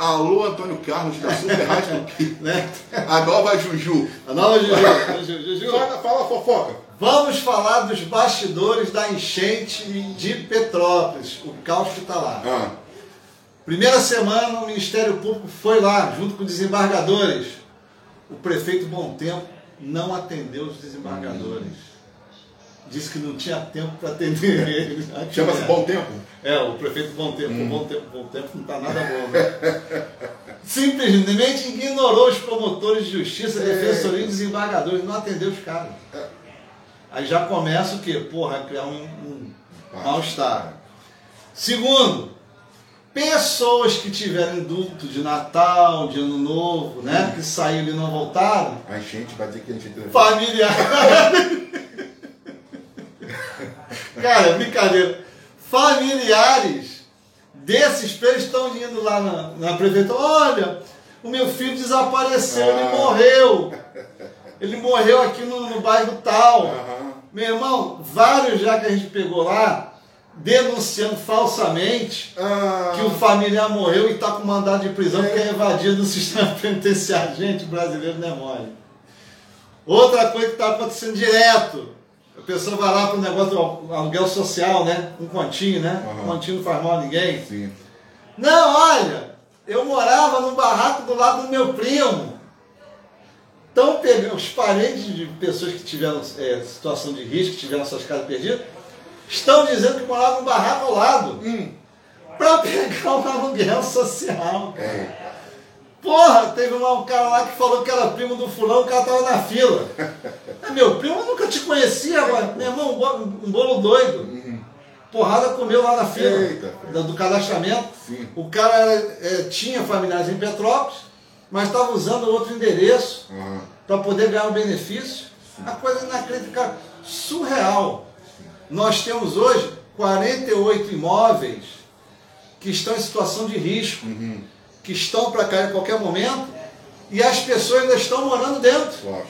Alô, Antônio Carlos, da Super Rádio né? A nova Juju. A nova Juju. Juju. Fala, fala fofoca. Vamos falar dos bastidores da enchente de Petrópolis, o caos que está lá. Ah, Primeira semana, o Ministério Público foi lá, junto com desembargadores. O prefeito Bom Tempo não atendeu os desembargadores. Disse que não tinha tempo para atender eles. Chama-se Bom Tempo. É, o prefeito Bom Tempo. O Bom Tempo, Bom Tempo não está nada bom, né? Simplesmente ignorou os promotores de justiça, defensoria e desembargadores, não atendeu os caras. Aí já começa o quê? Porra, a criar um, um mal-estar. Segundo, pessoas que tiveram indulto de Natal, de Ano Novo, né? Que saíram e não voltaram, A enchente vai dizer que a gente... familiar. Cara, brincadeira. Familiares desses presos estão indo lá na, na prefeitura. Olha, o meu filho desapareceu, ele Ah. morreu. Ele morreu aqui no, no bairro tal. Aham. Meu irmão, vários já que a gente pegou lá, denunciando falsamente Ah, que o familiar morreu e está com mandado de prisão porque é evadido do sistema penitenciário. Gente, brasileiro não é mole. Outra coisa que está acontecendo direto. A pessoa vai lá para o negócio do aluguel social, né? Um continho, né? Aham. Um continho não faz mal a ninguém. Sim. Não, olha, eu morava num barraco do lado do meu primo. Pegando os parentes de pessoas que tiveram é, situação de risco, que tiveram suas casas perdidas, estão dizendo que moravam num barraco ao lado Hum. para pegar um aluguel social. É. Porra, teve lá um cara lá que falou que era primo do fulano, o cara tava na fila. É meu primo, eu nunca te conhecia. Meu irmão, um bolo, um bolo doido. Porrada comeu lá na fila Eita. do, do cadastramento. Sim. O cara era- é, tinha familiares em Petrópolis, mas estava usando outro endereço Aham. para poder ganhar um benefício. A coisa inacreditável, surreal. Nós temos hoje 48 imóveis que estão em situação de risco, Uhum. Que estão para cair a qualquer momento, e as pessoas ainda estão morando dentro. Lógico.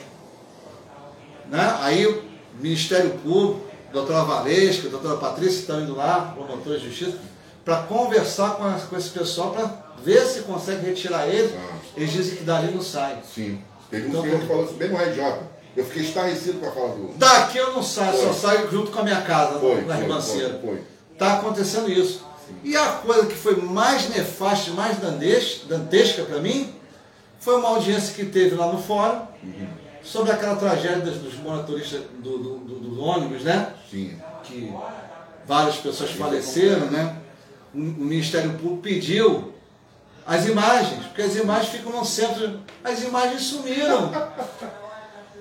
Né? Aí o Ministério Público, a doutora Valesca, a doutora Patrícia estão indo lá, promotores de justiça, para conversar com, as- com esse pessoal para ver se consegue retirar eles. Ah. Eles dizem que dali não sai. Sim. Teve um Então, que falou isso bem no Red Jota. Eu fiquei estarrecido com a fala do... Daqui eu não saio, só Foi. saio junto com a minha casa, Foi, na ribanceira. Está acontecendo isso. E a coisa que foi mais nefasta, e mais dantesca para mim, foi uma audiência que teve lá no fórum sobre aquela tragédia dos, dos motoristas do, do- do- do ônibus, né? Sim. Que várias pessoas faleceram, né? O, o Ministério Público pediu as imagens, porque as imagens ficam no centro. As imagens sumiram.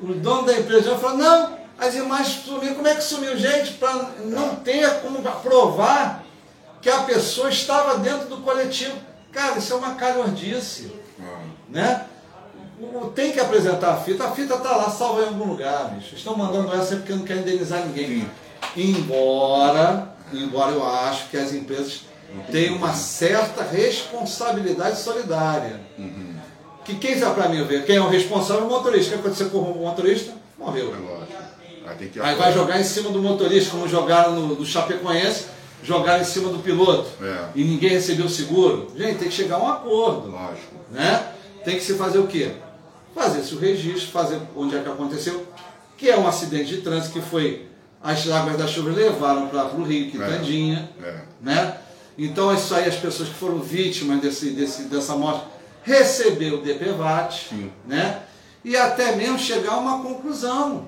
O dono da empresa falou, não, as imagens sumiram. Como é que sumiu, gente? Para não ter como provar que a pessoa estava dentro do coletivo. Cara, isso é uma calhordice, Ah, né? Tem que apresentar a fita, a fita está lá, salva em algum lugar, bicho. Estão mandando essa porque não querem indenizar ninguém. Embora, embora eu acho que as empresas têm uma certa responsabilidade solidária. Que quem vai para mim ver? Quem é o responsável é o motorista. O que aconteceu com o motorista? Morreu. é lógico. Aí Aí vai jogar em cima do motorista, como jogaram no, no Chapecoense, jogaram em cima do piloto. É. E ninguém recebeu o seguro. Gente, tem que chegar a um acordo. Lógico. Né? Tem que se fazer o quê? Fazer-se o registro, fazer onde é que aconteceu, que é um acidente de trânsito que foi. As águas da chuva levaram para o Rio, Quitandinha. É. Né? Então, isso aí, as pessoas que foram vítimas desse, desse, dessa morte receber o DPVAT, Sim. né? E até mesmo chegar a uma conclusão.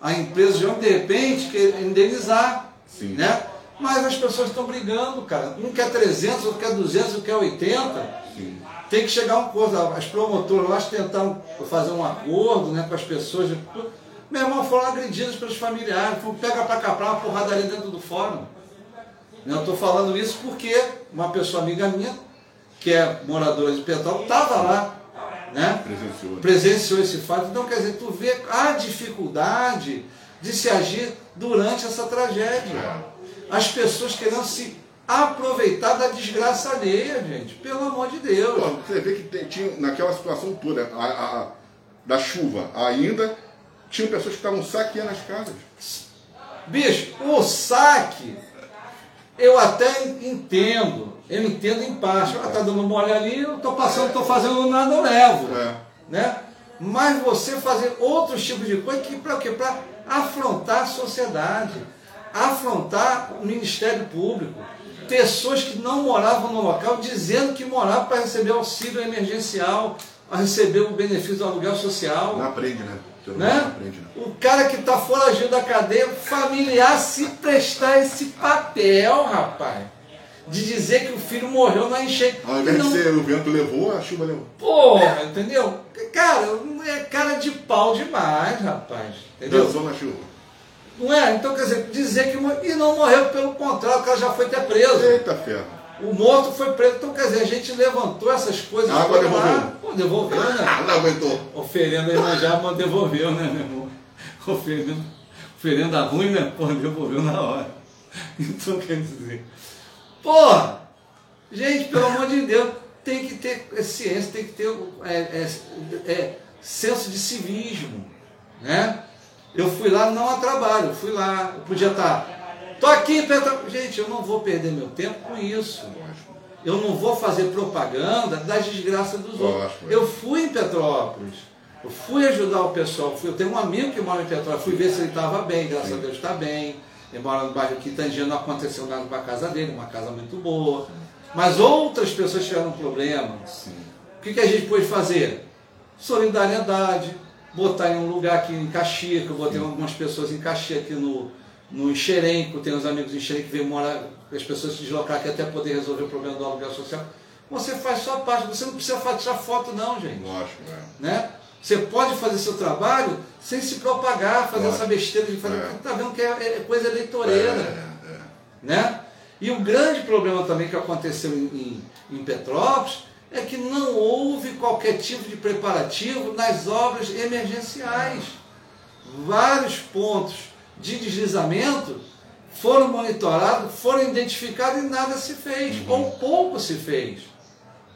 A empresa de de repente quer indenizar, Sim. né? Mas as pessoas estão brigando, cara. Um quer 300, outro quer 200, outro quer 80. Sim. Tem que chegar a um acordo. As promotoras lá tentaram fazer um acordo né, com as pessoas. Meu irmão, foram agredidas pelos familiares. Foram pega pra cá, pra uma porradaria dentro do fórum. Eu estou falando isso porque uma pessoa amiga minha, que é moradora de Petrópolis, estava lá, né? Presenciou. Presenciou esse fato. Então, quer dizer, tu vê a dificuldade de se agir durante essa tragédia. As pessoas querendo se aproveitar da desgraça alheia, gente. Pelo amor de Deus. Pô, você vê que tem- tinha, naquela situação toda, a- a- a- da chuva ainda, tinham pessoas que estavam saqueando as casas. Bicho, o saque eu até entendo, eu entendo em parte. Ela está dando mole ali, eu estou passando, estou fazendo nada, eu levo. É. Né? Mas você fazer outros tipos de coisa que para quê? Para afrontar a sociedade, afrontar o Ministério Público. Pessoas que não moravam no local dizendo que moravam para receber auxílio emergencial, para receber o benefício do aluguel social. Não aprende, né? Né? aprende, né? O cara que está foragido da cadeia, familiar se prestar esse papel, rapaz. De dizer que o filho morreu na enchente. Ao invés Não- de ser o vento levou, a chuva levou. Porra, entendeu? Cara, é cara de pau demais, rapaz. Entendeu? Dançou na chuva. Não é? Então, quer dizer, dizer que. E não morreu pelo contrário, o cara já foi até preso. Eita ferro. O morto foi preso. Então, quer dizer, a gente levantou essas coisas. Água lá. devolveu. Pô, devolveu, né? Ah, não aguentou. Oferenda aí já mas devolveu, né, meu irmão? Oferenda, oferenda ruim, né? Pô, devolveu na hora. Então quer dizer. Porra! Gente, pelo amor de Deus, tem que ter ciência, tem que ter é, é, é, senso de civismo. Né? Eu fui lá não a trabalho, fui lá, eu podia estar. Tô aqui, Petra... gente, eu não vou perder meu tempo com isso. Eu não vou fazer propaganda das desgraças dos outros. Eu fui em Petrópolis. Eu fui ajudar o pessoal. Eu tenho um amigo que mora em Petrópolis. Fui ver se ele estava bem. Graças a Deus está bem. Ele mora no bairro Quitangia. Não aconteceu nada com a casa dele. Uma casa muito boa. Mas outras pessoas tiveram um problema. Sim. O que, que a gente pôde fazer? Solidariedade, botar em um lugar aqui em Caxias, que eu botei algumas pessoas em Caxias aqui no, no Enxerenco, tem uns amigos em Enxerenco que vêm morar, as pessoas se deslocar aqui até poder resolver o problema do aluguel social. Você faz sua parte, você não precisa tirar foto não, gente. Lógico, é. Né? Você pode fazer seu trabalho sem se propagar, fazer Lógico. essa besteira de fazer. É. Tá vendo que é, é coisa eleitoreira É, é. né? E o grande problema também que aconteceu em, em- em Petrópolis é que não houve qualquer tipo de preparativo nas obras emergenciais. Vários pontos de deslizamento foram monitorados, foram identificados e nada se fez, ou pouco se fez.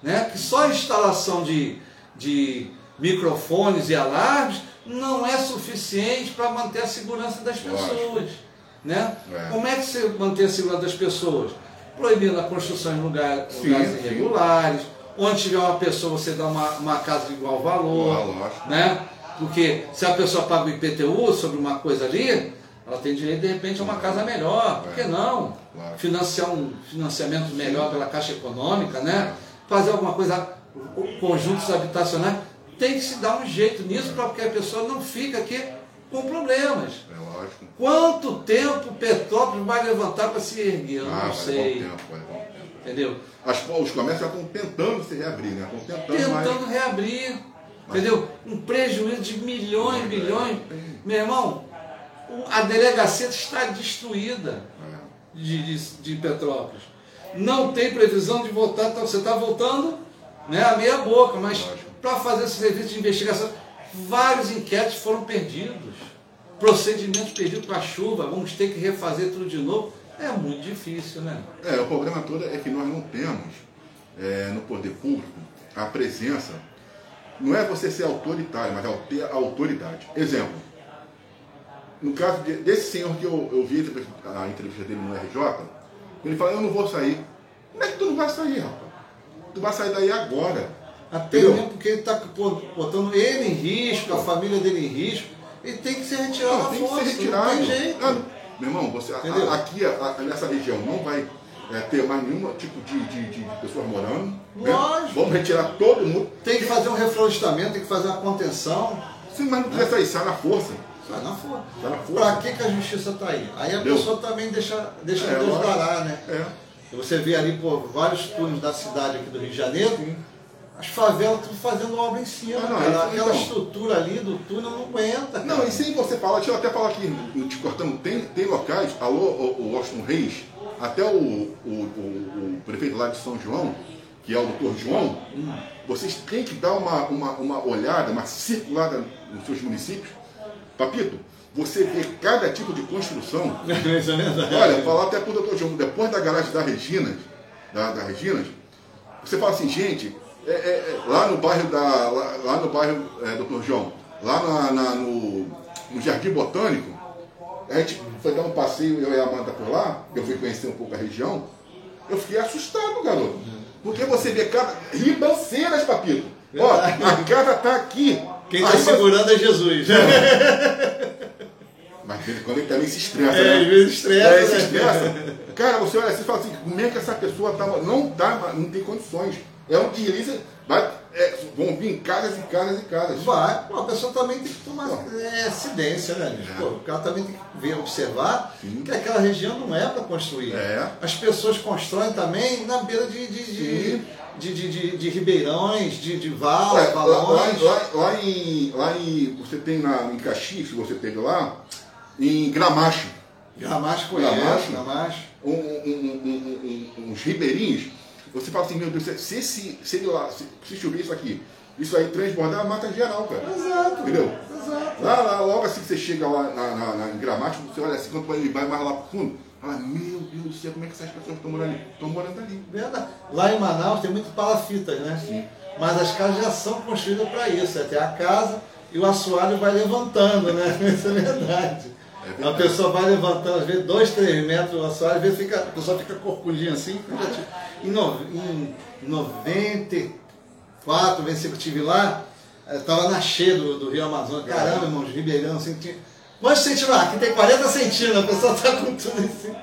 Né? Que só a instalação de, de microfones e alarmes não é suficiente para manter a segurança das pessoas. Né? É. Como é que você mantém a segurança das pessoas? Proibindo a construção em lugar- Sim, lugares sim. Onde tiver uma pessoa, você dá uma, uma casa de igual valor. Ah, lógico. Né? Porque se a pessoa paga o IPTU sobre uma coisa ali, ela tem direito de repente a uma casa melhor. Por que não? Claro. Financiar um financiamento melhor pela Caixa Econômica, né? Fazer alguma coisa, conjuntos habitacionais. Tem que se dar um jeito nisso para que a pessoa não fique aqui com problemas. É lógico. Quanto tempo Petrópolis vai levantar para se erguer? Eu Ah, não vai sei. levar um tempo, vai levar um tempo. Entendeu? As, os comércios já estão tentando se reabrir, né? Estão tentando, mas... Tentando reabrir. Entendeu? Um prejuízo de milhões, É, bilhões. é. Meu irmão, a delegacia está destruída É. de, de, de Petrópolis. Não tem previsão de voltar, então você está voltando né, a meia boca, mas para fazer esse serviço de investigação, vários inquéritos foram perdidos. Procedimentos perdidos com a chuva, vamos ter que refazer tudo de novo. É muito difícil, né? É, o problema todo é que nós não temos é, no poder público a presença. Não é você ser autoritário, mas é ter a autoridade. Exemplo. No caso de- desse senhor que eu, eu vi a entrevista- dele no RJ, ele fala, eu não vou sair. Como é que tu não vai sair, rapaz? Tu vai sair daí agora. Até Entendeu? mesmo porque ele está botando ele em risco, a família dele em risco, ele tem que ser retirado Não, da tem que força, ser retirado. não tem jeito. Ah, meu irmão, você, a- aqui, a- nessa região, não vai é, ter mais nenhum tipo de, de- de pessoas morando. né? Lógico. Vamos retirar todo mundo. Tem que fazer um reflorestamento, tem que fazer uma contenção. Sim, mas não precisa sair, sai na força. Sai na força. Sai na força. Pra que, que a justiça está aí? Aí a Entendeu? pessoa também deixa, deixa É, Deus dará, né? É. Você vê ali, pô, vários túneis da cidade aqui do Rio de Janeiro, as favelas tudo fazendo obra em cima. Ah, não, cara. isso- Aquela então. estrutura ali do túnel não aguenta. Cara. Não, e sem você falar, deixa eu até falar aqui, te cortando, tem, tem locais, alô, o, o Washington Reis, até o, o, o- o prefeito lá de São João, que é o doutor João, vocês têm que dar uma, uma, uma olhada, uma circulada nos seus municípios. Papito, você vê cada tipo de construção. É. Olha, falar até pro doutor João, depois da garagem da Regina, da, da Regina, você fala assim, gente, é, é, é, lá no bairro da. Lá, lá no bairro, é, doutor João, lá na, na- no, no Jardim Botânico, a gente foi dar um passeio, eu e a Amanda por lá, eu fui conhecer um pouco a região, eu fiquei assustado, garoto. Porque você vê cada. Ribanceiras, papito. Ó, a casa tá aqui. Quem está segurando é Jesus. Mas quando ele também se estressa, é, né? Às vezes estressa. É, se né? estressa. Cara, você olha assim e fala assim, como é que essa pessoa tá, não tá, não tem condições. É um deslize, vai, é, vão vir casas e casas e casas. Vai, Pô, a pessoa também tem que tomar é, acidência, né? É. Pô, o cara também tem que ver, observar Sim. que aquela região não é para construir. É. As pessoas constroem também na beira de, de, de, de, de, ribeirões, de, de val, é, valões. Lá, lá, lá, em, lá em. Você tem na, em Caxias, você teve lá, em Gramacho. Gramacho conheço, Gramacho. Gramacho. Um, um, um, uns ribeirinhos você fala assim, meu Deus, se, se, se ele lá, se, se chover isso aqui, isso aí transbordar, mata geral, cara. Exato. Entendeu? Exato. Lá, lá, logo assim que você chega lá na, na, na, em Gramático, você olha assim, quando ele vai mais lá pro fundo, fala, meu Deus do céu, como é que essas pessoas estão morando ali? Estão morando ali. Verdade. Lá em Manaus tem muito palafitas, né? Sim. Mas as casas já são construídas para isso. Até a casa e o assoalho vai levantando, né? Isso é verdade. É a pessoa vai levantando, às vezes, dois, três metros o assoalho, às vezes fica, a pessoa fica corcundinha assim. Em, no, em 94, vez que eu estive lá, estava na cheia do, do Rio Amazonas. Caramba, irmãos, Ribeirão, assim, tinha. Quantos centímetros? Aqui tem 40 centímetros, a pessoa está com tudo assim.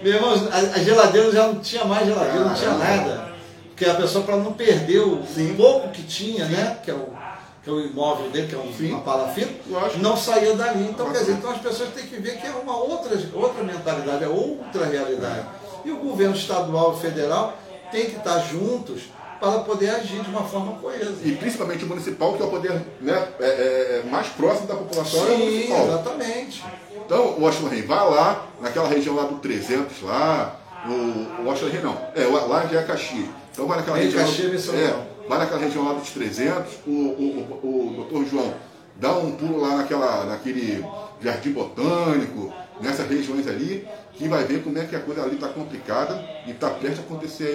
Meu irmão, a, a, geladeira já não tinha mais geladeira, não tinha nada. Porque a pessoa, para não perder o Sim. pouco que tinha, né? Que é o que é o imóvel dele, que é um, Sim. uma palafita, não saía dali. Então, quer dizer, então as pessoas têm que ver que é uma outra, outra mentalidade, é outra realidade. E o governo estadual e federal tem que estar juntos para poder agir de uma forma coesa. E principalmente o municipal, que é o poder né, é, é, é mais próximo da população. Sim, é exatamente. Então, o Washington Rei, vai lá, naquela região lá do 300, lá, o, Washington Rei não, é, lá já é Caxias. Então vai naquela região. Caxias, é, vai naquela região lá dos 300, o, o, o, o doutor João dá um pulo lá naquela, naquele jardim botânico, nessas regiões ali, que vai ver como é que a coisa ali está complicada e está perto de acontecer aí uma